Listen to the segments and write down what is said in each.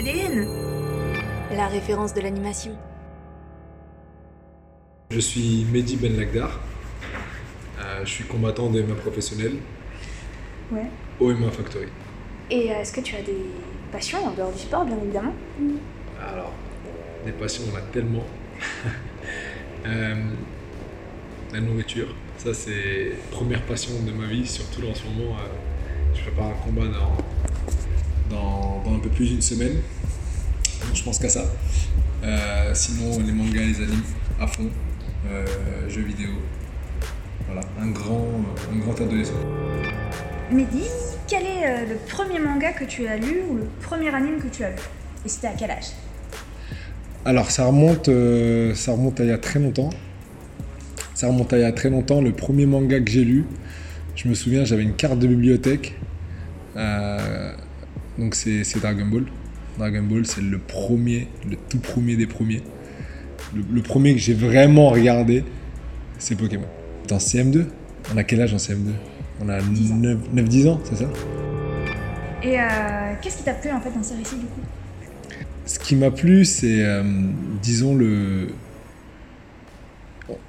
ADN. La référence de l'animation. Je suis Mehdi Ben Lagdar. Euh, je suis combattant de MMA professionnel Ouais. au MMA Factory. Et euh, est-ce que tu as des passions en dehors du sport, bien évidemment? Alors, des passions, on en a tellement. Euh, la nourriture, ça c'est première passion de ma vie, surtout en ce moment. euh, je prépare un combat dans, dans, dans un peu plus d'une semaine. Donc je pense qu'à ça. Euh, sinon, les mangas, les animes à fond. Euh, jeux vidéo. Voilà, un grand, un grand adolescent. Mehdi, quel est euh, le premier manga que tu as lu ou le premier anime que tu as vu? Et c'était à quel âge? Alors ça remonte, euh, ça remonte à il y a très longtemps. Ça remonte à il y a très longtemps. Le premier manga que j'ai lu, je me souviens, j'avais une carte de bibliothèque. Euh, donc c'est Dragon Ball. Dragon Ball, c'est le premier, le tout premier des premiers. Le, le premier que j'ai vraiment regardé, c'est Pokémon. Dans CM2 On a quel âge en CM2 On a 10 ans. 9-10 ans, c'est ça? Et euh, qu'est-ce qui t'a plu en fait dans ces récits du coup? Ce qui m'a plu, c'est, euh, disons, le.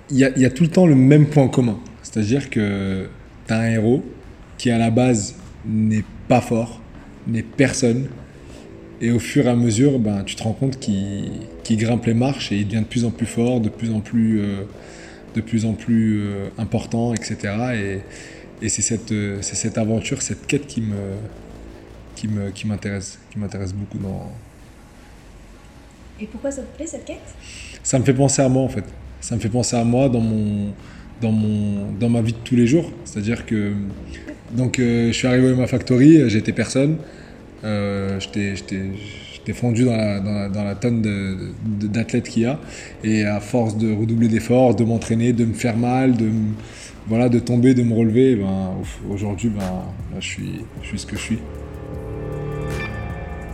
Il y, a, il y a tout le temps le même point commun. C'est-à-dire que tu as un héros qui, à la base, n'est pas fort, n'est personne. Et au fur et à mesure, ben, tu te rends compte qu'il qu'il grimpe les marches et il devient de plus en plus fort, de plus en plus, euh, de plus, en plus euh, important, etc. Et, et c'est cette, euh, c'est cette aventure, cette quête qui me, qui me, qui m'intéresse, qui m'intéresse beaucoup dans, Et pourquoi ça te plaît cette quête? Ça me fait penser à moi en fait. Ça me fait penser à moi dans mon dans mon dans ma vie de tous les jours. C'est-à-dire que donc euh, je suis arrivé au ma factory, euh, j'étais personne, euh, j'étais fondu dans la, dans la, dans la tonne d'athlètes qu'il y a et à force de redoubler d'efforts, de m'entraîner, de me faire mal, de voilà de tomber, de me relever, ben au- aujourd'hui ben là, je suis je suis ce que je suis.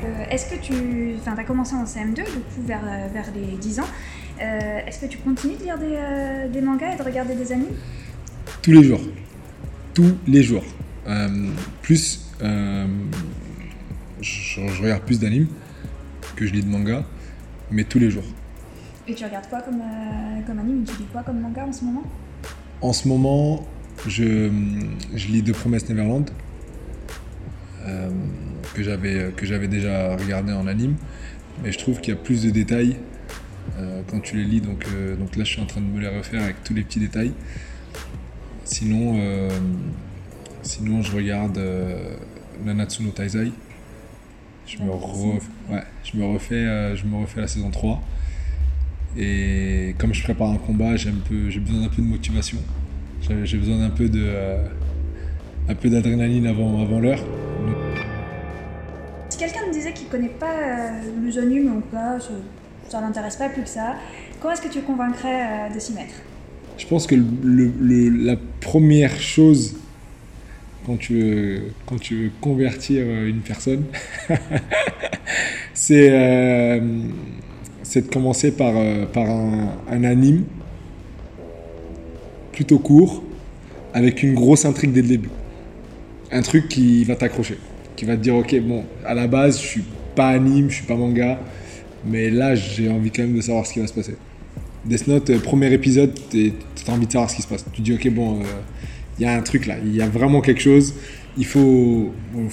Euh, Est-ce que tu enfin, as commencé en CM2, du coup vers, vers les 10 ans Euh, Est-ce que tu continues de lire des, des mangas et de regarder des animes? Tous les jours. Tous les jours. Euh, plus, euh, je, je regarde plus d'animes que je lis de manga, mais tous les jours. Et tu regardes quoi comme, euh, comme anime? Tu lis quoi comme manga en ce moment? En ce moment, je, je lis Deux Promesses Neverland, euh, que j'avais que j'avais déjà regardé en anime, mais je trouve qu'il y a plus de détails euh, quand tu les lis. Donc, euh, donc là, je suis en train de me les refaire avec tous les petits détails. Sinon, sinon je regarde euh, Nanatsu no Taizai. Je me, re- ouais, je, me refais, euh, je me refais la saison 3. Et comme je prépare un combat, j'ai besoin d'un peu de motivation. J'ai besoin d'un peu de euh, un peu d'adrénaline avant, avant l'heure. Si quelqu'un me disait qu'il connaît pas euh, les animes ou pas, ça, l'intéresse pas plus que ça, comment est-ce que tu le convaincrais de s'y mettre? Je pense que le- le- le- la première chose quand tu veux, quand tu veux convertir euh, une personne, c'est euh, de commencer par, euh, par un, anime plutôt court avec une grosse intrigue dès le début. Un truc qui va t'accrocher, qui va te dire ok bon à la base je suis pas anime, je suis pas manga, mais là j'ai envie quand même de savoir ce qui va se passer. Death Note, euh, premier épisode, tu as envie de savoir ce qui se passe. Tu dis, ok, bon, il y a un truc là, il y a vraiment quelque chose. Il faut. bon,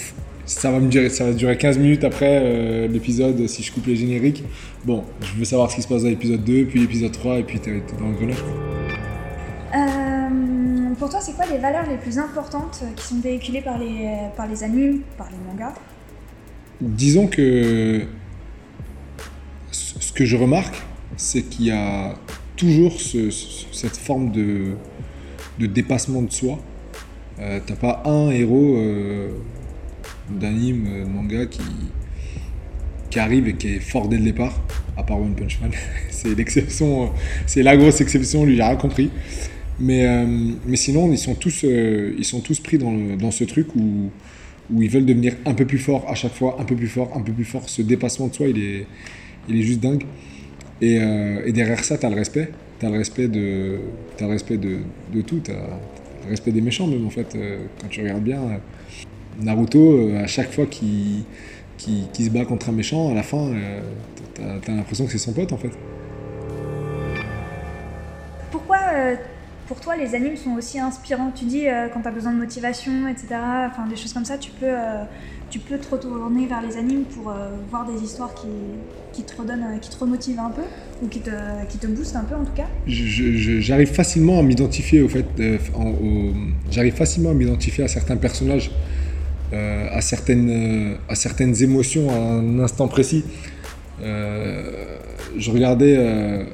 ça va me durer, ça va durer 15 minutes après euh, l'épisode si je coupe les génériques. Bon, je veux savoir ce qui se passe dans l'épisode 2, puis l'épisode 3, et puis t'es dans le grenage. quoi. Euh, Pour toi, c'est quoi les valeurs les plus importantes euh, qui sont véhiculées par les, par les animes, par les mangas? Disons que ce que je remarque, c'est qu'il y a toujours ce- ce- cette forme de, de dépassement de soi. Euh, T'as pas un héros euh, d'anime, euh, de manga qui, qui arrive et qui est fort dès le départ, à part One Punch Man. c'est l'exception, euh, c'est la grosse exception, lui j'ai rien compris. Mais, euh, mais sinon, ils sont tous, euh, ils sont tous pris dans, le- dans ce truc où, où ils veulent devenir un peu plus forts à chaque fois, un peu plus fort, un peu plus fort. Ce dépassement de soi, il est, il est juste dingue. Et, euh, et derrière ça, tu as le respect. As le respect de, t'as le respect de, de tout. Tu as le respect des méchants, même en fait. Euh, quand tu regardes bien, euh, Naruto, euh, à chaque fois qu'il qui, qui se bat contre un méchant, à la fin, t'as, t'as l'impression que c'est son pote en fait. Pourquoi, pour toi, les animes sont aussi inspirants? Tu dis quand tu as besoin de motivation, etc., enfin des choses comme ça, tu peux, tu peux te retourner vers les animes pour euh, voir des histoires qui, qui te redonnent, euh, qui te remotivent un peu, ou qui te, qui te boostent un peu en tout cas. J'arrive facilement à m'identifier au fait, euh, j'arrive facilement à m'identifier à certains personnages, à certaines, à certaines émotions à un instant précis. Je regardais,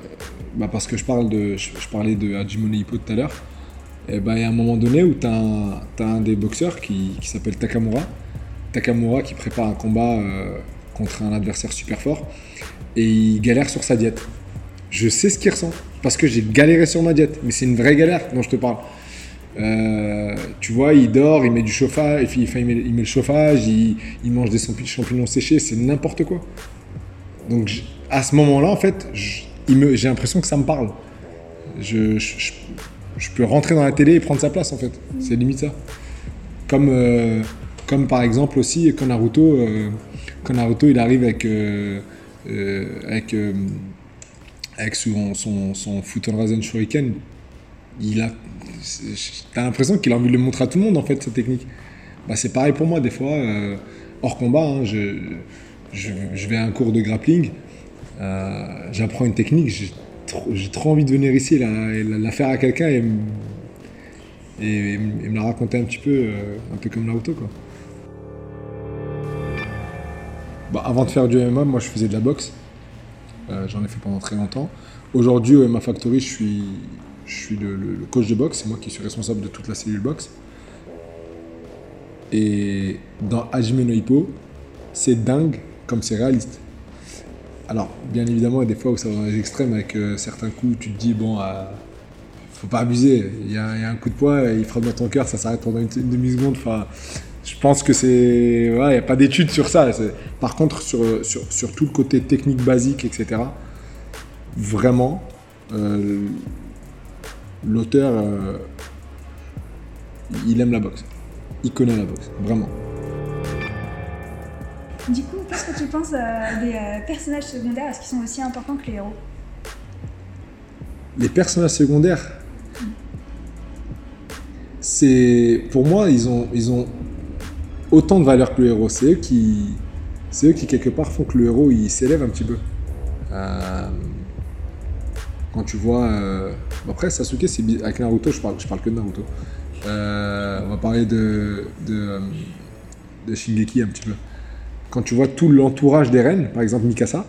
bah, parce que je parle de, je, parlais de Hajime Hippo tout à l'heure. Ben il y a un moment donné où tu as, un des boxeurs qui, qui s'appelle Takamura. Takamura qui prépare un combat euh, contre un adversaire super fort et il galère sur sa diète. Je sais ce qu'il ressent parce que j'ai galéré sur ma diète, mais c'est une vraie galère dont je te parle. Euh, tu vois, il dort, il met du chauffage, il, met, le chauffage, il, mange des champi- champignons séchés, c'est n'importe quoi. Donc à ce moment-là, en fait, j'ai l'impression que ça me parle. Je peux rentrer dans la télé et prendre sa place, en fait. C'est limite ça. Comme, euh, comme par exemple aussi quand Naruto, euh, il arrive avec, euh, euh, avec, avec son, son, son Futon Shuriken, il a, t'as l'impression qu'il a envie de le montrer à tout le monde en fait cette technique. Bah, c'est pareil pour moi des fois, hors combat, hein, je, je, vais à un cours de grappling, j'apprends une technique, j'ai trop, envie de venir ici la, la- faire à quelqu'un et, et, me la raconter un petit peu, un peu comme Naruto quoi. Bah, avant de faire du MMA, moi je faisais de la boxe. Euh, J'en ai fait pendant très longtemps. Aujourd'hui, au MMA Factory, je suis, le, coach de boxe. C'est moi qui suis responsable de toute la cellule boxe. Et dans Hajime no Hippo, c'est dingue comme c'est réaliste. Alors, bien évidemment, il y a des fois où ça va dans les extrêmes avec euh, certains coups, tu te dis, bon, euh, faut pas abuser. Il y, a, un coup de poing, il frappe dans ton cœur, ça s'arrête pendant une, demi-seconde. Je pense que c'est. voilà, il n'y a pas d'études sur ça. Par contre, sur, sur, sur tout le côté technique basique, etc., vraiment, euh, l'auteur, euh, il aime la boxe. Il connaît la boxe, vraiment. Du coup, qu'est-ce que tu penses euh, des personnages secondaires? Est-ce qu'ils sont aussi importants que les héros? Les personnages secondaires, c'est pour moi, ils ont, ils ont autant de valeur que le héros. C'est eux qui, c'est eux qui quelque part font que le héros il s'élève un petit peu. Euh, quand tu vois, euh, après Sasuke, c'est avec Naruto, je parle, je parle que de Naruto. Euh, on va parler de, de, de Shingeki un petit peu. Quand tu vois tout l'entourage d'Eren, par exemple Mikasa,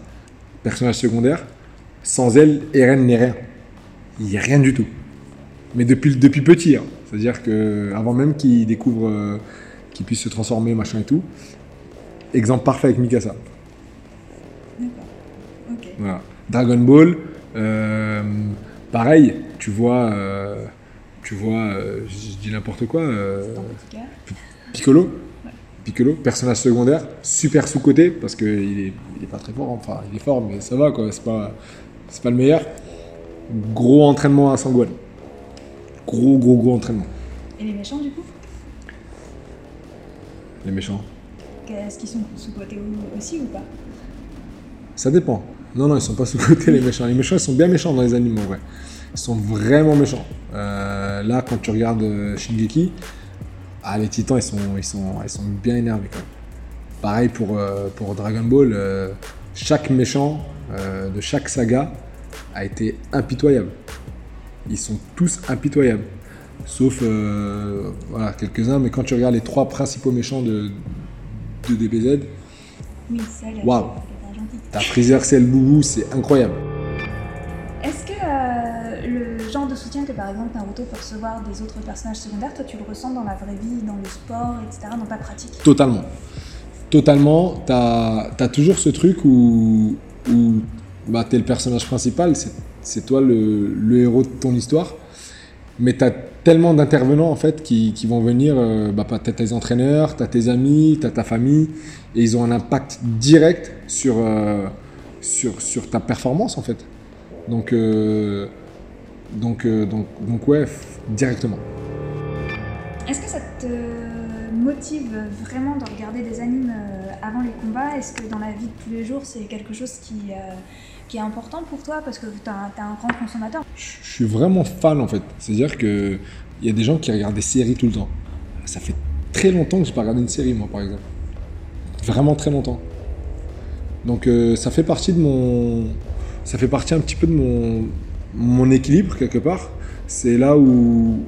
personnage secondaire, sans elle, Eren n'est rien. Il n'y a rien du tout. Mais depuis, depuis petit, hein. c'est-à-dire que avant même qu'il découvre qu'il puisse se transformer, machin et tout. Exemple parfait avec Mikasa. D'accord. Ok. Voilà. Dragon Ball, euh, pareil, tu vois, euh, tu vois, euh, je dis n'importe quoi. Piccolo, Piccolo, personnage secondaire, super sous-côté parce qu'il est, il est pas très fort, enfin il est fort mais ça va quoi, c'est pas, c'est pas le meilleur. Gros entraînement à Sangwon. Gros gros gros entraînement. Et les méchants, du coup? Les méchants. Est-ce qu'ils sont sous-cotés ou- aussi ou pas Ça dépend. Non, non, ils sont pas sous-côté les méchants. Les méchants, ils sont bien méchants dans les en vrai. Ils sont vraiment méchants. Euh, là, quand tu regardes euh, Shingeki, ah, les titans, ils sont, ils sont, ils sont bien énervés quand même. Pareil pour, euh, pour Dragon Ball, euh, chaque méchant de chaque saga a été impitoyable. Ils sont tous impitoyables. Sauf euh, voilà, quelques-uns, mais quand tu regardes les trois principaux méchants de, de DBZ, Oui, Waouh. t'as Freezer, Cell, Boubou, c'est incroyable. Est-ce que euh, le genre de soutien que par exemple Naruto peut recevoir des autres personnages secondaires, toi tu le ressens dans la vraie vie, dans le sport, etc., dans ta pratique? Totalement. Totalement. T'as as toujours ce truc où, où bah, t'es le personnage principal, c'est- c'est toi le, le héros de ton histoire. Mais t'as tellement d'intervenants en fait qui, qui vont venir. Euh, bah, t'as tes entraîneurs, t'as tes amis, t'as ta famille, et ils ont un impact direct sur, euh, sur, sur ta performance en fait. Donc, euh, donc, euh, donc, donc ouais, directement. Est-ce que ça te motive vraiment de regarder des animes euh, avant les combats? Est-ce que dans la vie de tous les jours, c'est quelque chose qui, euh, qui est important pour toi Parce que tu es, un grand consommateur. Je suis vraiment fan en fait. C'est-à-dire qu'il y a des gens qui regardent des séries tout le temps. Ça fait très longtemps que je n'ai pas regardé une série, moi, par exemple. Vraiment très longtemps. Donc euh, ça fait partie de mon. Ça fait partie un petit peu de mon, mon équilibre quelque part. C'est là où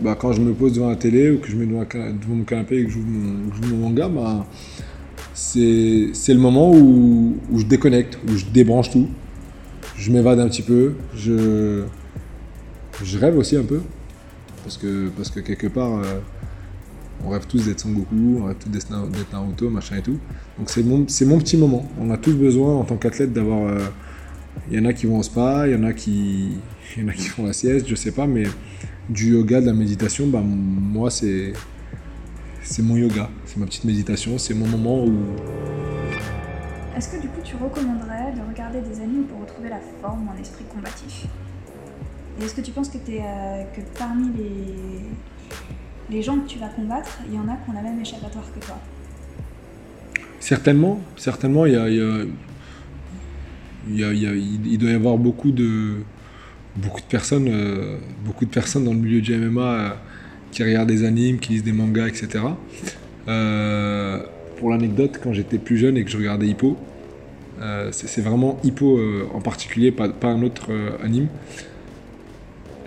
bah, quand je me pose devant la télé ou que je me mets devant, mon canapé et que je joue mon, manga, bah, c'est le moment où, je déconnecte, où je débranche tout. Je m'évade un petit peu. Je, rêve aussi un peu. Parce que, parce que quelque part, euh, on rêve tous d'être Son Goku, on rêve tous d'être Naruto, machin et tout. Donc c'est mon, mon petit moment. On a tous besoin en tant qu'athlète d'avoir. Euh, il y en a qui vont au spa, il y en a qui, y en a qui font la sieste, je sais pas, mais du yoga, de la méditation, bah, moi, c'est, c'est mon yoga. C'est ma petite méditation. C'est mon moment où. Est-ce que du coup, tu recommanderais de regarder des animes pour retrouver la forme ou un esprit combatif? Et est-ce que tu penses que, es, euh, que parmi les, les gens que tu vas combattre, il y en a qui ont la même échappatoire que toi? Certainement. Certainement, il y a, il, y a, il doit y avoir beaucoup de beaucoup de personnes, euh, beaucoup de personnes dans le milieu du MMA euh, qui regardent des animes, qui lisent des mangas, etc. Euh, pour l'anecdote, quand j'étais plus jeune et que je regardais Hippo, c'est vraiment Hippo en particulier, pas, un autre anime.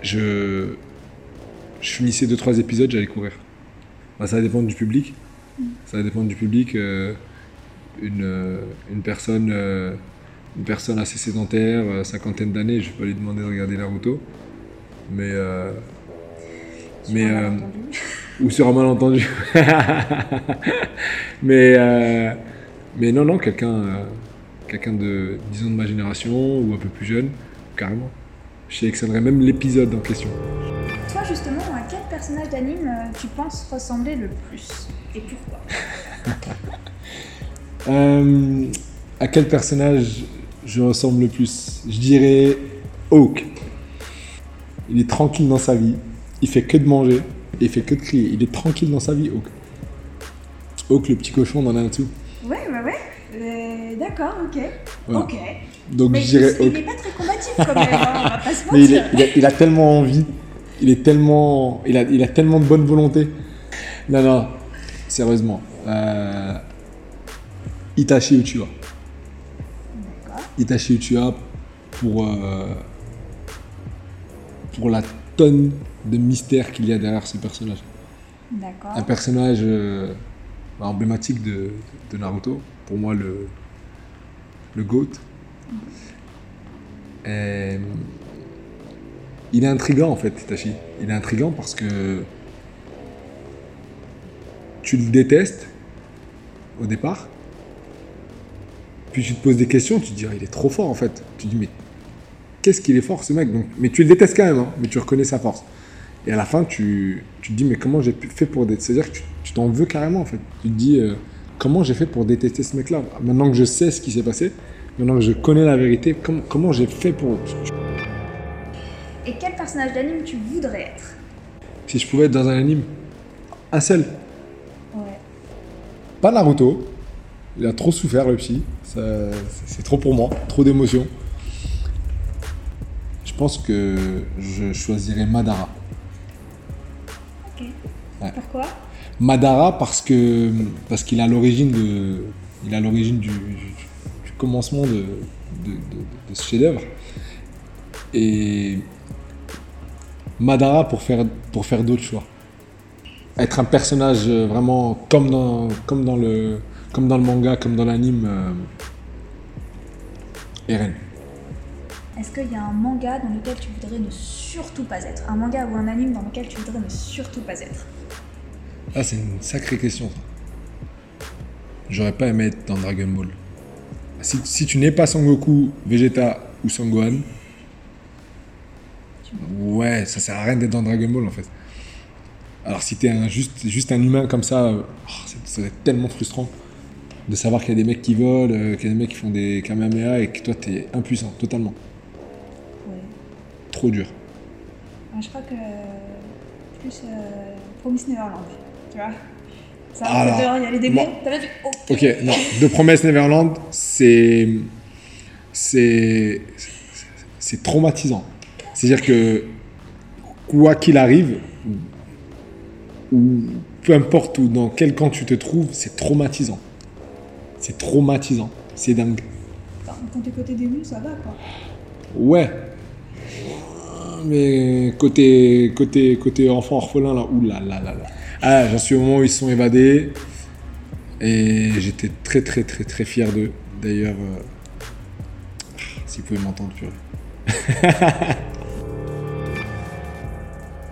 Je, finissais 2-3 épisodes, j'allais courir. Ça va dépendre du public. Ça va dépendre du public. une, une personne une personne assez sédentaire, euh, cinquantaine d'années, je vais pas lui demander de regarder Naruto. Mais. Euh, mais. Euh, ou sur un malentendu. mais. Euh, mais non, non, quelqu'un. quelqu'un de, disons, de ma génération ou un peu plus jeune, carrément. Je sélectionnerais même l'épisode en question. Toi, justement, à quel personnage d'anime tu penses ressembler le plus Et pourquoi? À quel personnage je ressemble le plus? Je dirais Hawk. Il est tranquille dans sa vie. Il fait que de manger. Et il fait que de crier. Il est tranquille dans sa vie, Hawk. Hawk, le petit cochon dans Ouais, ouais, ouais. Euh, D'accord, ok. Ok. Donc je dirais il, n'est pas très combatif quand même, hein, on va pas se Mais il, a, tellement envie. Il est tellement, il a, il a tellement de bonne volonté. Non, non, sérieusement. Euh, Itachi Uchiwa. Itachi Uchiha pour, euh, pour la tonne de mystère qu'il y a derrière ce personnage. D'accord. Un personnage euh, emblématique de, Naruto, pour moi le, le GOAT. il est intrigant en fait, Itachi. Il est intrigant parce que tu le détestes au départ, puis tu te poses des questions, tu te dis, ah, il est trop fort en fait. Tu te dis, mais qu'est-ce qu'il est fort ce mec? Donc, Mais tu le détestes quand même, hein, mais tu reconnais sa force. Et à la fin, tu, tu te dis, mais comment j'ai fait pour détester C'est-à-dire que tu t'en veux carrément en fait. Tu te dis, euh, comment j'ai fait pour détester ce mec-là? Maintenant que je sais ce qui s'est passé, maintenant que je connais la vérité, comment, comment j'ai fait pour. Et quel personnage d'anime tu voudrais être? Si je pouvais être dans un anime, un seul. Ouais. Pas Naruto. Il a trop souffert le psy c'est trop pour moi, trop d'émotions. Je pense que je choisirais Madara. Pourquoi? Madara parce que parce qu'il a l'origine de il a l'origine du, commencement de, ce chef-d'œuvre. Et Madara pour faire pour faire d'autres choix. Être un personnage vraiment comme dans comme dans le comme dans le manga, comme dans l'anime, euh, Eren. Est-ce qu'il y a un manga dans lequel tu voudrais ne surtout pas être? Un manga ou un anime dans lequel tu voudrais ne surtout pas être? Ah, c'est une sacrée question, ça. J'aurais pas aimé être dans Dragon Ball. Si, si tu n'es pas Sangoku, Vegeta ou Sangohan, ouais, ça sert à rien d'être dans Dragon Ball en fait. Alors si t'es un, juste, juste un humain comme ça, oh, ça être tellement frustrant de savoir qu'il y a des mecs qui volent, euh, qu'il y a des mecs qui font des kamehameha et que toi t'es impuissant totalement. Ouais. Trop dur. je crois que plus euh, Promise Neverland. Tu vois Ça, Alors, dehors, il y a les démons. T'avais fait. Oh. Ok, non. De Promesse Neverland, c'est. C'est. C'est traumatisant. C'est-à-dire que, quoi qu'il arrive, ou peu importe où, dans quel camp tu te trouves, c'est traumatisant. C'est traumatisant. C'est dingue. Quand t'es côté démon, ça va quoi. Ouais. Mais côté, côté, côté enfant orphelin, là, oulala. Là, là, là. Ah, j'en suis au moment où ils se sont évadés. Et j'étais très, très, très, très fier d'eux. D'ailleurs, euh, s'ils pouvaient m'entendre, purée.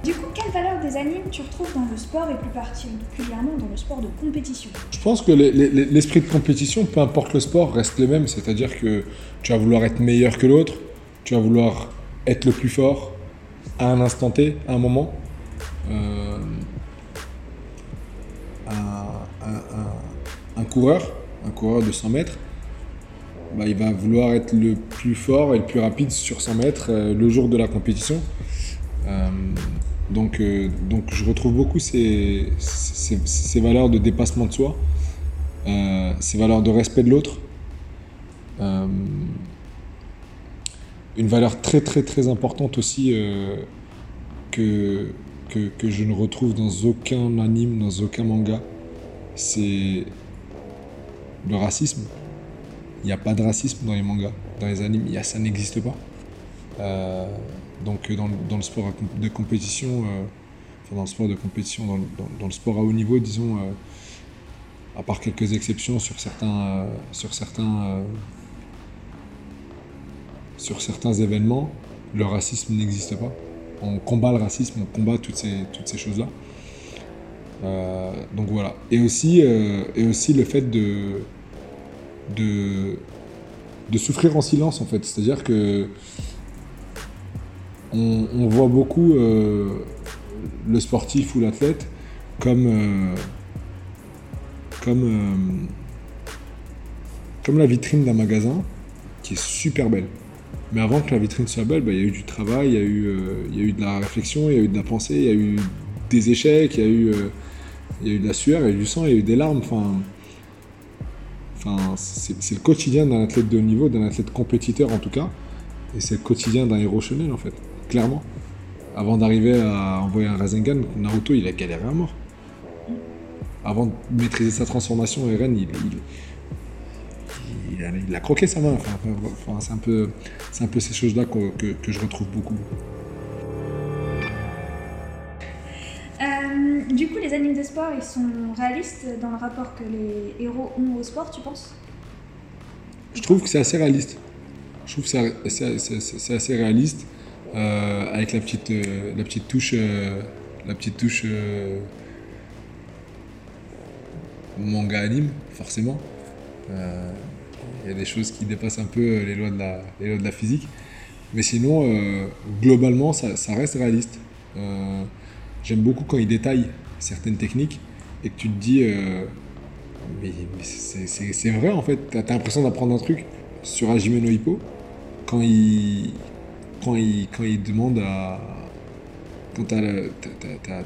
Du coup, quelle valeur des animes tu retrouves dans le sport et plus particulièrement dans le sport de compétition? Je pense que les- les- l'esprit de compétition, peu importe le sport, reste le même. C'est-à-dire que tu vas vouloir être meilleur que l'autre, tu vas vouloir être le plus fort à un instant T, à un moment. Euh, un coureur de 100 mètres, bah, il va vouloir être le plus fort et le plus rapide sur 100 mètres euh, le jour de la compétition. Euh, donc, euh, donc je retrouve beaucoup ces, ces, valeurs de dépassement de soi, ces valeurs de respect de l'autre. Une valeur très très très importante aussi que, que, que je ne retrouve dans aucun anime, dans aucun manga, c'est le racisme. Il n'y a pas de racisme dans les mangas, dans les animes, y a, ça n'existe pas. Euh, donc euh, dans, le- sport de compétition, euh, enfin dans le sport de compétition, dans, le- sport à haut niveau, disons, à part quelques exceptions sur certains, sur certains, sur certains événements, le racisme n'existe pas. On combat le racisme, on combat toutes ces, toutes ces choses-là. Donc voilà. Et aussi, et aussi le fait de, de, souffrir en silence en fait. C'est-à-dire que on, voit beaucoup euh, le sportif ou l'athlète comme, euh, comme, euh, comme la vitrine d'un magasin qui est super belle. Mais avant que la vitrine soit belle, bah, il y a eu du travail, il y, a eu, y a eu de la réflexion, il y a eu de la pensée, il y a eu des échecs, il y a eu, y a eu de la sueur, il y a eu du sang, il y a eu des larmes. Enfin, c'est le quotidien d'un athlète de haut niveau, d'un athlète compétiteur en tout cas. Et c'est le quotidien d'un héros shonen en fait, clairement. Avant d'arriver à envoyer un Rasengan, Naruto il a galéré à mort. Avant de maîtriser sa transformation, Eren il, il, a, croqué sa main. Enfin, c'est un peu, un peu ces choses-là que je retrouve beaucoup. Les animes de sport, ils sont réalistes dans le rapport que les héros ont au sport, tu penses? Je trouve que c'est assez réaliste. Je trouve que c'est assez réaliste euh, avec la petite, euh, la petite touche, euh, la petite touche manga anime, forcément. Il y a des choses qui dépassent un peu les lois de la, les lois de la physique. Mais sinon, globalement, ça, reste réaliste. J'aime beaucoup quand ils détaillent certaines techniques et que tu te dis, euh, mais, c'est- vrai en fait, t'as as, l'impression d'apprendre un truc sur Hajime no Hippo quand il, quand il, quand il demande à. Quand t'as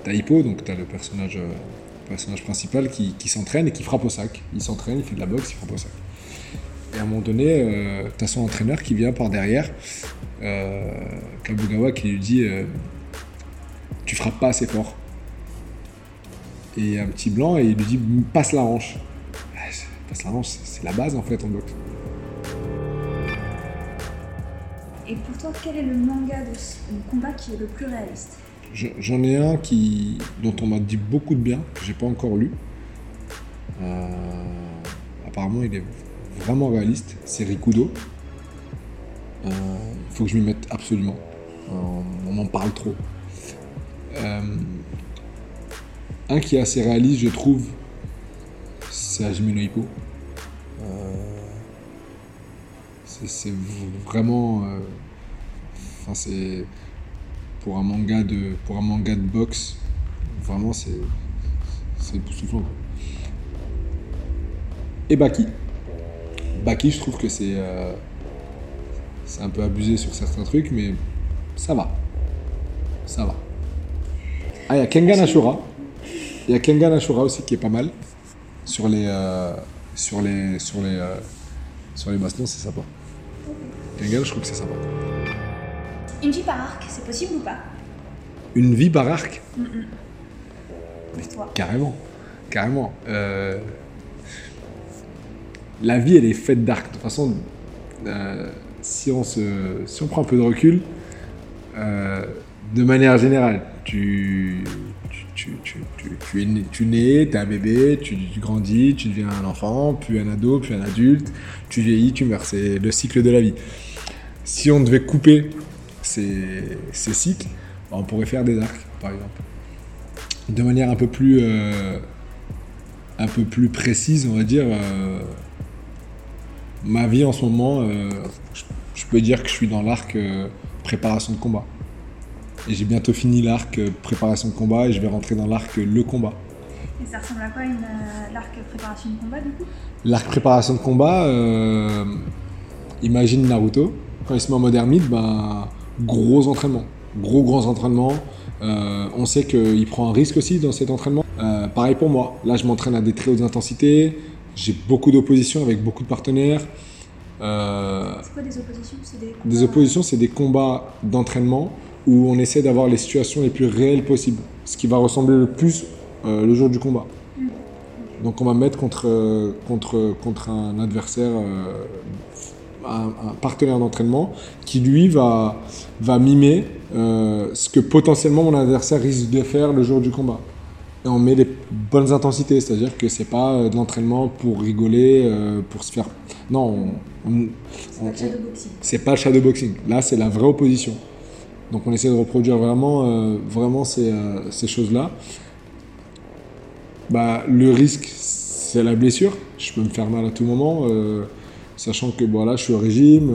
t'as Hippo, donc t'as le personnage, euh, principal qui, s'entraîne et qui frappe au sac. Il s'entraîne, il fait de la boxe, il frappe au sac. Et à un moment donné, euh, t'as son entraîneur qui vient par derrière, Kabugawa, qui lui dit Tu frappes pas assez fort. Et un petit blanc et il lui dit Passe la hanche. Passe la hanche, c'est la base en fait en boxe. Et pour toi, quel est le manga de de combat qui est le plus réaliste? Je- J'en ai un qui, dont on m'a dit beaucoup de bien, que j'ai pas encore lu. Euh, apparemment, il est vraiment réaliste. C'est Rikudo. Euh, Il faut que je m'y mette absolument. Euh, on en parle trop. Un qui est assez réaliste, je trouve, c'est Hajime no Hippo. Euh, c'est- vraiment. euh, Enfin, c'est pour un manga de pour un manga de boxe vraiment c'est c'est époustouflant. Et Baki. Baki je trouve que c'est euh, c'est un peu abusé sur certains trucs mais ça va. Ça va. Ah il y a Kengan Ashura il y a Kengan Ashura aussi qui est pas mal. Sur les. euh, sur les. Sur les. euh, sur les bastons, c'est sympa. Kengan, je trouve que c'est sympa. Une vie par arc, c'est possible ou pas? Une vie par arc? Pour toi Carrément. Carrément. Euh, La vie, elle est faite d'arc. De toute façon, euh, si, on se... si on prend un peu de recul, de manière générale, tu, tu, tu, tu, es un bébé, tu, grandis, tu deviens un enfant, puis un ado, puis un adulte, tu vieillis, tu meurs. C'est le cycle de la vie. Si on devait couper ces, cycles, bah, on pourrait faire des arcs, par exemple de manière un peu plus euh, précise on va dire euh, ma vie en ce moment euh, je, peux dire que je suis dans l'arc préparation de combat et j'ai bientôt fini l'arc préparation de combat et je vais rentrer dans l'arc le combat Et ça ressemble à quoi une, euh, l'arc préparation de combat du coup? L'arc préparation de combat euh, imagine Naruto quand il se met en mode ermite ben gros entraînement gros grands entraînements Euh, on sait qu'il prend un risque aussi dans cet entraînement. Euh, pareil pour moi. Là, je m'entraîne à des très hautes intensités. J'ai beaucoup d'oppositions avec beaucoup de partenaires. C'est quoi des oppositions? C'est des, des oppositions, c'est des combats d'entraînement où on essaie d'avoir les situations les plus réelles possibles. Ce qui va ressembler le plus euh, le jour du combat. Donc on va mettre contre, euh, contre, contre un adversaire, euh, un, un partenaire d'entraînement qui lui va, va mimer ce que potentiellement mon adversaire risque de faire le jour du combat. Et on met les bonnes intensités, c'est-à-dire que c'est pas de l'entraînement pour rigoler, pour se faire... Non, on- on- C'est pas le shadowboxing. c'est pas le shadowboxing. Là, c'est la vraie opposition. Donc, on essaie de reproduire vraiment, euh, euh, ces choses-là. Bah, le risque, c'est la blessure. Je peux me faire mal à tout moment, euh, sachant que voilà, je suis au régime.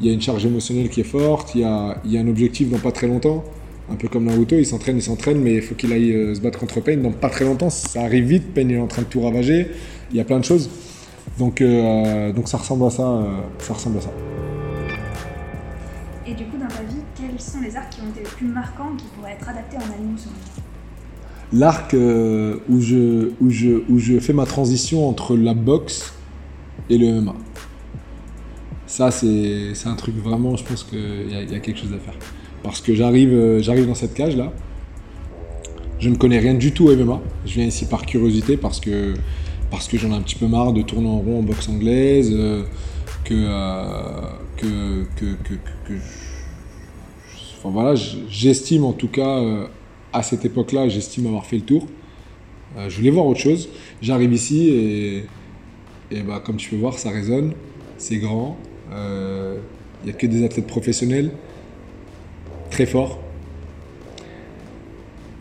Il y a une charge émotionnelle qui est forte. Il y a, un objectif dans pas très longtemps. Un peu comme Naruto, il s'entraîne, il s'entraîne, mais il faut qu'il aille se battre contre Pain dans pas très longtemps. Ça arrive vite. Pain il est en train de tout ravager. Il y a plein de choses. Donc, ça ressemble à ça. ça ressemble à ça. Les arcs qui ont été les plus marquants qui pourraient être adaptés en anime selon l'arc euh, où, je, où, je, où je fais ma transition entre la boxe et le MMA. Ça, c'est un truc vraiment, je pense qu'il y, a- y a quelque chose à faire. Parce que j'arrive euh, j'arrive dans cette cage-là. Je ne connais rien du tout au MMA. Je viens ici par curiosité parce que, parce que j'en ai un petit peu marre de tourner en rond en boxe anglaise, euh, que, que, que- que je- enfin voilà, j'estime en tout cas, euh, à cette époque-là, j'estime avoir fait le tour. Euh, je voulais voir autre chose. J'arrive ici et, et bah, comme tu peux voir, ça résonne, c'est grand. Euh, Il n'y a que des athlètes professionnels, très forts.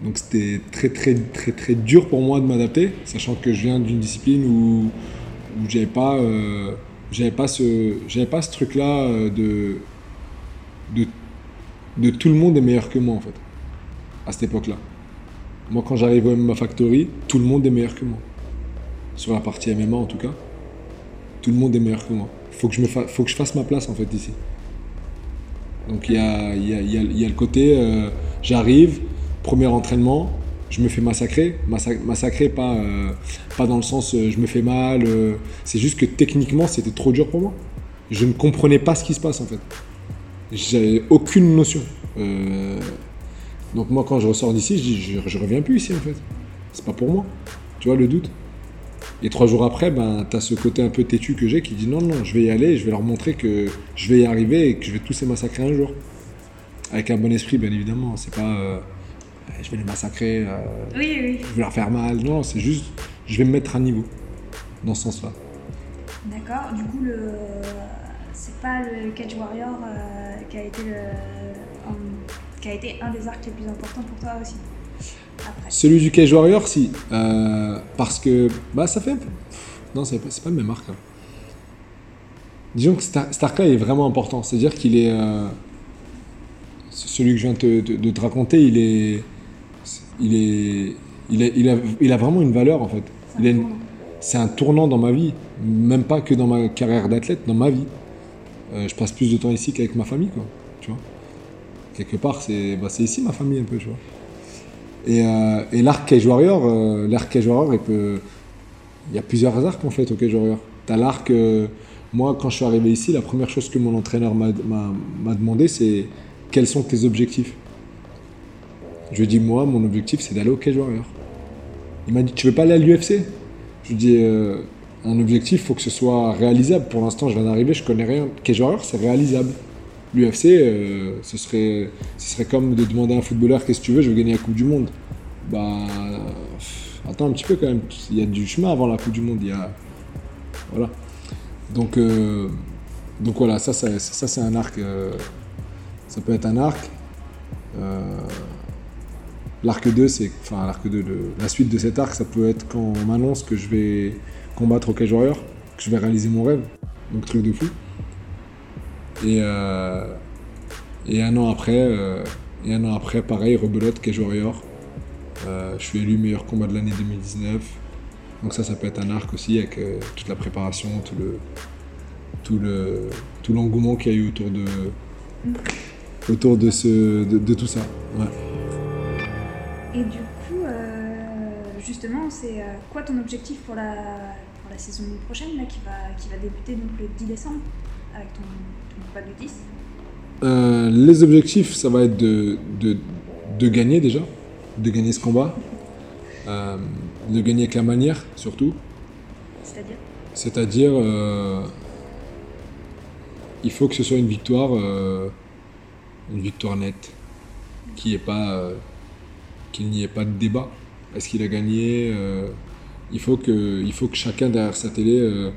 Donc c'était très très très très dur pour moi de m'adapter, sachant que je viens d'une discipline où, où j'avais pas euh, pas ce ce truc là de, de de tout le monde est meilleur que moi en fait à cette époque là. Moi quand j'arrive au MMA Factory, tout le monde est meilleur que moi. Sur la partie MMA en tout cas, tout le monde est meilleur que moi. Faut que je faut que je fasse ma place en fait ici. Donc il y a, y, a, y, y a le côté, euh, j'arrive, premier entraînement, je me fais massacrer. Massa- massacrer, pas, euh, pas dans le sens euh, je me fais mal. c'est juste que techniquement, c'était trop dur pour moi. Je ne comprenais pas ce qui se passe en fait. J'avais aucune notion. Euh, donc moi, quand je ressors d'ici, je dis je, je reviens plus ici en fait. C'est pas pour moi. Tu vois le doute et trois jours après, ben, tu as ce côté un peu têtu que j'ai qui dit non, non, je vais y aller, je vais leur montrer que je vais y arriver et que je vais tous les massacrer un jour. Avec un bon esprit, bien évidemment. C'est pas euh, je vais les massacrer, euh, Oui, oui. je vais leur faire mal. Non, c'est juste je vais me mettre à niveau dans ce sens-là. D'accord. Du coup, le... c'est pas le Cage Warrior euh, qui, a été le... en- qui a été un des arcs les plus importants pour toi aussi. Après. Celui du Cage Warrior, si. Euh, parce que bah, ça fait. Non, c'est pas, pas le même arc. hein. Disons que cet ar- cet arc-là est vraiment important. C'est-à-dire qu'il est. euh, celui que je viens de te, de- de te raconter, il est. Il est. Il a, il, a, il a vraiment une valeur en fait. C'est un tournant dans ma vie. Même pas que dans ma carrière d'athlète, dans ma vie. Euh, je passe plus de temps ici qu'avec ma famille, quoi. Tu vois Quelque part, c'est bah, ici ma famille un peu, tu vois. Et, euh, et l'arc Cage Warrior, euh, l'arc il. Il y a plusieurs arcs en fait au Cage Warrior. T'as l'arc. moi, quand je suis arrivé ici, la première chose que mon entraîneur m'a m'a- m'a demandé, c'est quels sont tes objectifs Je lui dit, moi, mon objectif, c'est d'aller au Cage Warrior. Il m'a dit, tu veux pas aller à l'UFC Je lui ai un objectif, il faut que ce soit réalisable. Pour l'instant, je viens d'arriver, je connais rien. Cage Warrior, c'est réalisable. L'UFC, euh, ce, serait, ce serait comme de demander à un footballeur, qu'est-ce que tu veux, je veux gagner la Coupe du Monde. Bah, attends un petit peu quand même. Il y a du chemin avant la Coupe du Monde. Il y a, voilà. Donc, euh, donc voilà, ça, ça, ça, c'est un arc. euh, ça peut être un arc. L'arc 2, c'est. Enfin, l'arc 2, le- la suite de cet arc, ça peut être quand on m'annonce que je vais combattre au Cage Warrior, que je vais réaliser mon rêve. Donc, truc de fou. Et, euh, et un an après, euh, et un an après, pareil, rebelote Cage Warrior. Euh, je suis élu meilleur combat de l'année 2019. Donc ça, ça peut être un arc aussi avec toute la préparation, tout le, tout le, tout l'engouement qu'il y a eu autour de, autour de ce, de, tout ça. Et du coup, justement, c'est quoi ton objectif pour la, pour la saison prochaine là, qui, va, qui va débuter donc, le 10 décembre avec ton, ton combat de 10 Euh, les objectifs, ça va être de, de, de gagner déjà, de gagner ce combat, Euh, de gagner avec la manière surtout. C'est-à-dire C'est-à-dire, euh, il faut que ce soit une victoire, une victoire nette, qu'il n'y ait pas, qu'il n'y ait pas de débat. Est-ce qu'il a gagné il, faut que, il faut que chacun derrière sa télé euh,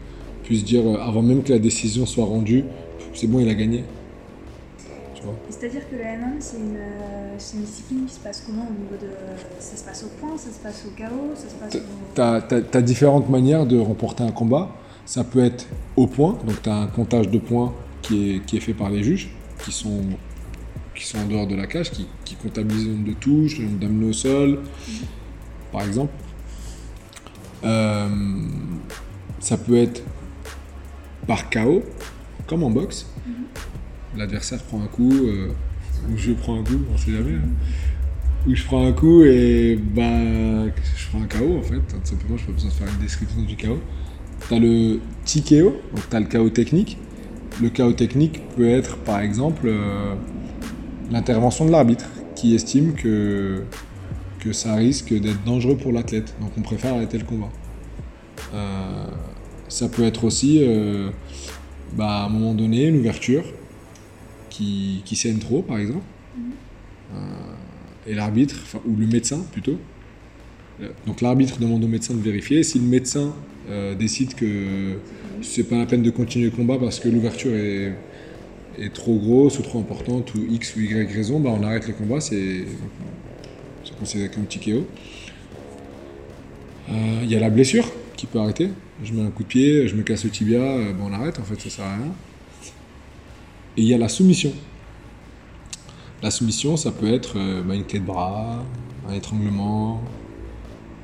puisse dire, euh, avant même que la décision soit rendue, c'est bon, il a gagné. C'est-à-dire que le MMA, c'est une, euh, une discipline qui se passe comment au niveau de. Ça se passe au point, ça se passe au chaos, ça se passe au. Tu as, différentes manières de remporter un combat. Ça peut être au point, donc tu as un comptage de points qui est, qui est fait par les juges, qui sont, qui sont en dehors de la cage, qui, qui comptabilisent le nombre de touches, le nombre d'amenés au sol, par exemple. Euh, ça peut être par KO, comme en boxe. L'adversaire prend un coup, euh, ou je prends un coup, on sait jamais. hein. Ou je prends un coup et bah, je prends un KO en fait. Tout simplement, je n'ai pas besoin de faire une description du KO. Tu as le TKO, donc tu as le KO technique. Le KO technique peut être par exemple euh, l'intervention de l'arbitre qui estime que, que ça risque d'être dangereux pour l'athlète. Donc on préfère arrêter le combat. Euh, ça peut être aussi euh, bah, à un moment donné une ouverture qui, qui saigne trop par exemple. Euh, et l'arbitre, ou le médecin plutôt. Donc l'arbitre demande au médecin de vérifier. Si le médecin décide que c'est pas la peine de continuer le combat parce que l'ouverture est, est trop grosse ou trop importante ou X ou Y raison, bah on arrête le combat, c'est considéré comme petit KO. Euh, Il y a la blessure qui peut arrêter. Je mets un coup de pied, je me casse le tibia, euh, bah, on arrête, en fait ça sert à rien. Et il y a la soumission. La soumission, ça peut être euh, bah, une clé de bras, un étranglement,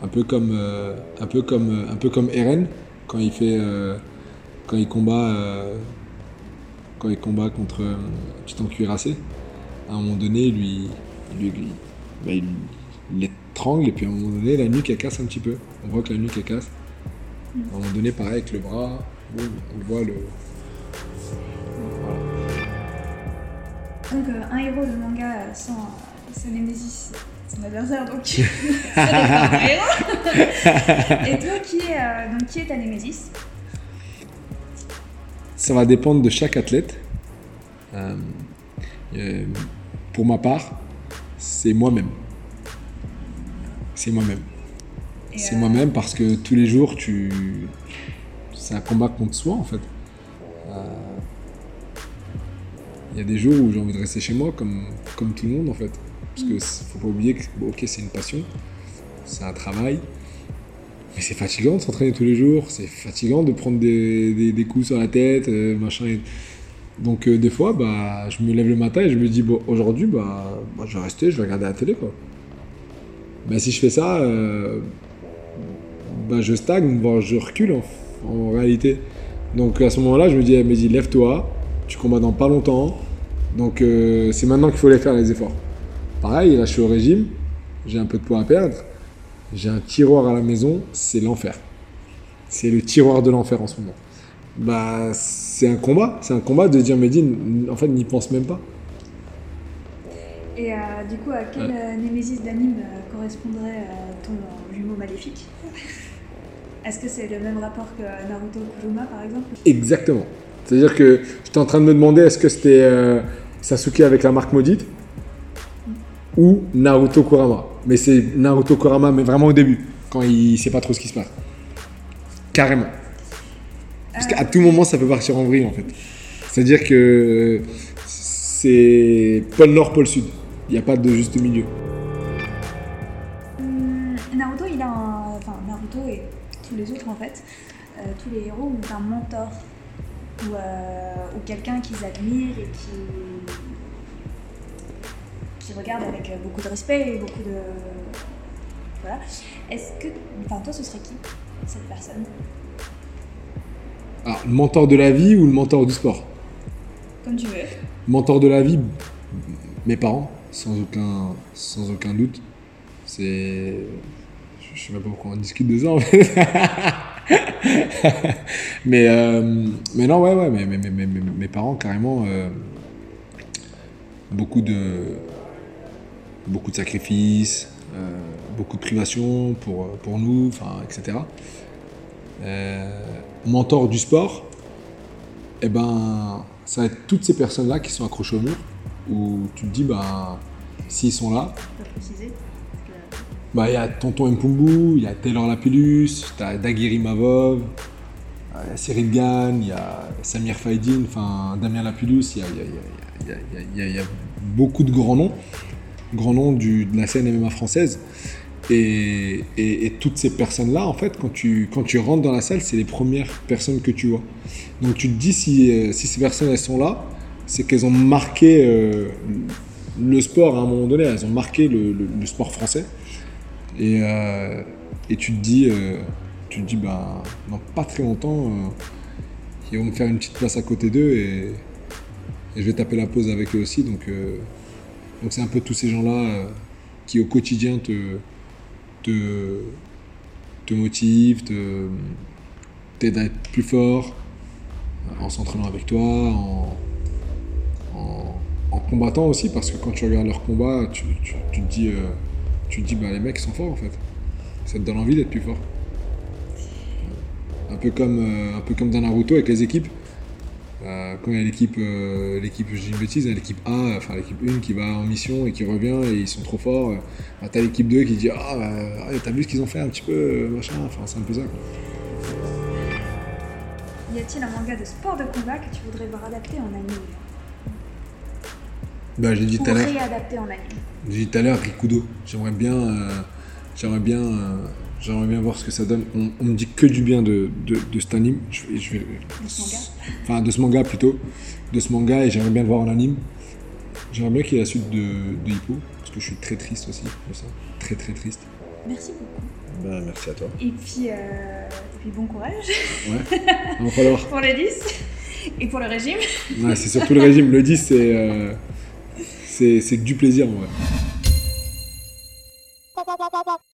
un peu comme, euh, un peu comme, un peu comme Eren quand il fait, quand il combat, euh, quand il combat contre Titan Cuirassé. À un moment donné, lui, lui, lui- bah, l'étrangle et puis à un moment donné, la nuque elle casse un petit peu. On voit que la nuque elle casse. À un moment donné, pareil avec le bras, on voit le. Voilà. Donc, euh, un héros de manga sans, sans Némésis, son adversaire, donc. ça un héros. Et toi, qui est, euh, donc, qui est ta Némésis Ça va dépendre de chaque athlète. Euh, euh, pour ma part, c'est moi-même. C'est moi-même. C'est euh, moi-même parce que tous les jours, tu... c'est un combat contre soi en fait. Euh, Il y a des jours où j'ai envie de rester chez moi comme, comme tout le monde en fait. Parce que c'est- faut pas oublier que bon, ok c'est une passion, c'est un travail, mais c'est fatigant de s'entraîner tous les jours, c'est fatigant de prendre des, des- des coups sur la tête, euh, machin. et- Donc euh, des fois, bah, je me lève le matin et je me dis bon aujourd'hui, bah, moi, je vais rester, je vais regarder la télé quoi. Bah, si je fais ça, euh, bah, je stagne, voire je recule en, réalité. Donc à ce moment-là, je me dis, eh, Mehdi, lève-toi, tu combats dans pas longtemps, donc euh, c'est maintenant qu'il faut les faire les efforts. Pareil, là je suis au régime, j'ai un peu de poids à perdre. J'ai un tiroir à la maison, c'est l'enfer. C'est le tiroir de l'enfer en ce moment. Bah, c'est un combat. C'est un combat de dire, Medine, en fait, n'y pense même pas. Et euh, du coup, à quel euh, némésis d'anime euh, correspondrait euh, ton jumeau maléfique? Est-ce que c'est le même rapport que Naruto Kuruma par exemple? Exactement. C'est-à-dire que j'étais en train de me demander est-ce que c'était euh, Sasuke avec la marque maudite ou Naruto Kurama? Mais c'est Naruto Kurama, mais vraiment au début, quand il sait pas trop ce qui se passe. Carrément. Parce qu'à tout moment, ça peut partir en vrille en fait. C'est-à-dire que c'est pôle nord, pôle sud. Il n'y a pas de juste milieu. Hum, Naruto, il a un. Enfin, Naruto et tous les autres en fait, euh, tous les héros ont un mentor ou, euh, ou quelqu'un qu'ils admirent et qui. qui regarde avec beaucoup de respect et beaucoup de. Voilà. Est-ce que. Enfin, toi, ce serait qui cette personne? Alors, le mentor de la vie ou le mentor du sport? Comme tu veux. Mentor de la vie, mes parents, sans aucun, sans aucun doute. C'est. Je sais même pas pourquoi on discute de ça en fait. mais, euh, mais non, ouais, ouais, mais, mes parents, carrément, euh, beaucoup, de, beaucoup de sacrifices, euh, beaucoup de privations pour, pour nous, etc. Mentor du sport, eh ben, ça va être toutes ces personnes-là qui sont accrochées au mur, où tu te dis, ben, s'ils sont là, préciser que- bah, il y a Tonton Mpumbu, il y a Taylor Lapillus, t'as Daguerre Mavov, euh, il y a Cyril Gann, il y a Samir Faidin, enfin Damien Lapillus, il y a, beaucoup de grands noms, grands noms du- de la scène MMA française. Et, et- et toutes ces personnes-là, en fait, quand tu, quand tu rentres dans la salle, c'est les premières personnes que tu vois. Donc tu te dis, si, euh, si ces personnes, elles sont là, c'est qu'elles ont marqué euh, le sport à un moment donné, elles ont marqué le- sport français. Et, euh, et tu te dis, euh, tu te dis bah, dans pas très longtemps, ils vont me faire une petite place à côté d'eux et, je vais taper la pause avec eux aussi. Donc, c'est un peu tous ces gens-là qui au quotidien te, te, te motivent, t'aident à être plus fort en s'entraînant avec toi, en, en, combattant aussi, parce que quand tu regardes leurs combats, tu, tu- tu te dis, euh, tu dis bah, les mecs sont forts en fait. Ça te donne envie d'être plus fort. Un peu comme, euh, un peu dans Naruto avec les équipes. Euh, quand il y a l'équipe, l'équipe, je dis une bêtise, l'équipe A, enfin l'équipe 1 qui va en mission et qui revient et ils sont trop forts. bah, t'as l'équipe 2 qui dit Ah, bah, ah, t'as vu ce qu'ils ont fait un petit peu, machin, enfin c'est un peu ça. Y a-t-il un manga de sport de combat que tu voudrais voir adapté en anime? Bah, j'ai dit Ou tout à l'heure. réadapté en anime J'ai dit tout à l'heure Rikudo. J'aimerais bien, euh, j'aimerais bien, euh, j'aimerais bien voir ce que ça donne. On, on me dit que du bien de, de, de cet anime. Je, vais- je vais, De ce manga Enfin, de ce manga plutôt. De ce manga et j'aimerais bien le voir en anime. J'aimerais bien qu'il y ait la suite de, de Hippo parce que je suis très triste aussi de ça. Très très triste. Merci beaucoup. Bah, merci à toi. Et puis, euh, et puis bon courage Ouais. Il va falloir. pour le 10 et pour le régime. Ouais, c'est surtout le régime. Le 10, c'est, euh, c'est, du plaisir en vrai.